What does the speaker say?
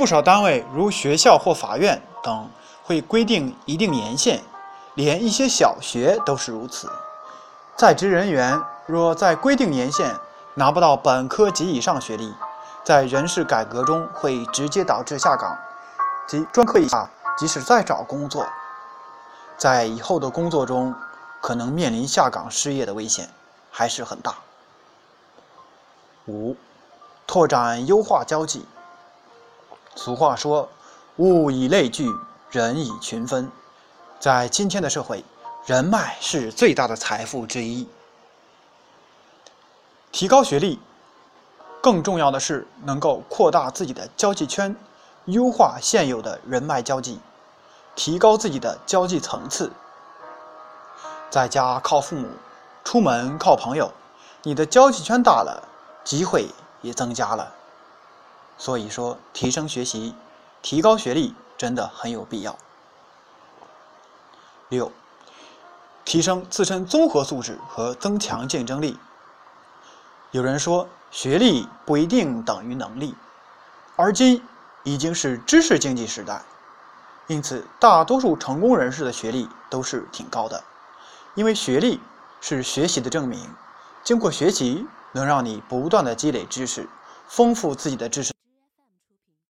不少单位，如学校或法院等，会规定一定年限，连一些小学都是如此。在职人员若在规定年限拿不到本科及以上学历，在人事改革中会直接导致下岗，即专科以下，即使再找工作，在以后的工作中可能面临下岗失业的危险，还是很大。五，拓展优化交际。俗话说：“物以类聚，人以群分。”在今天的社会，人脉是最大的财富之一。提高学历，更重要的是能够扩大自己的交际圈，优化现有的人脉交际，提高自己的交际层次。在家靠父母，出门靠朋友，你的交际圈大了，机会也增加了。所以说，提升学习、提高学历真的很有必要。六，提升自身综合素质和增强竞争力。有人说，学历不一定等于能力，而今已经是知识经济时代，因此大多数成功人士的学历都是挺高的，因为学历是学习的证明，经过学习能让你不断的积累知识，丰富自己的知识。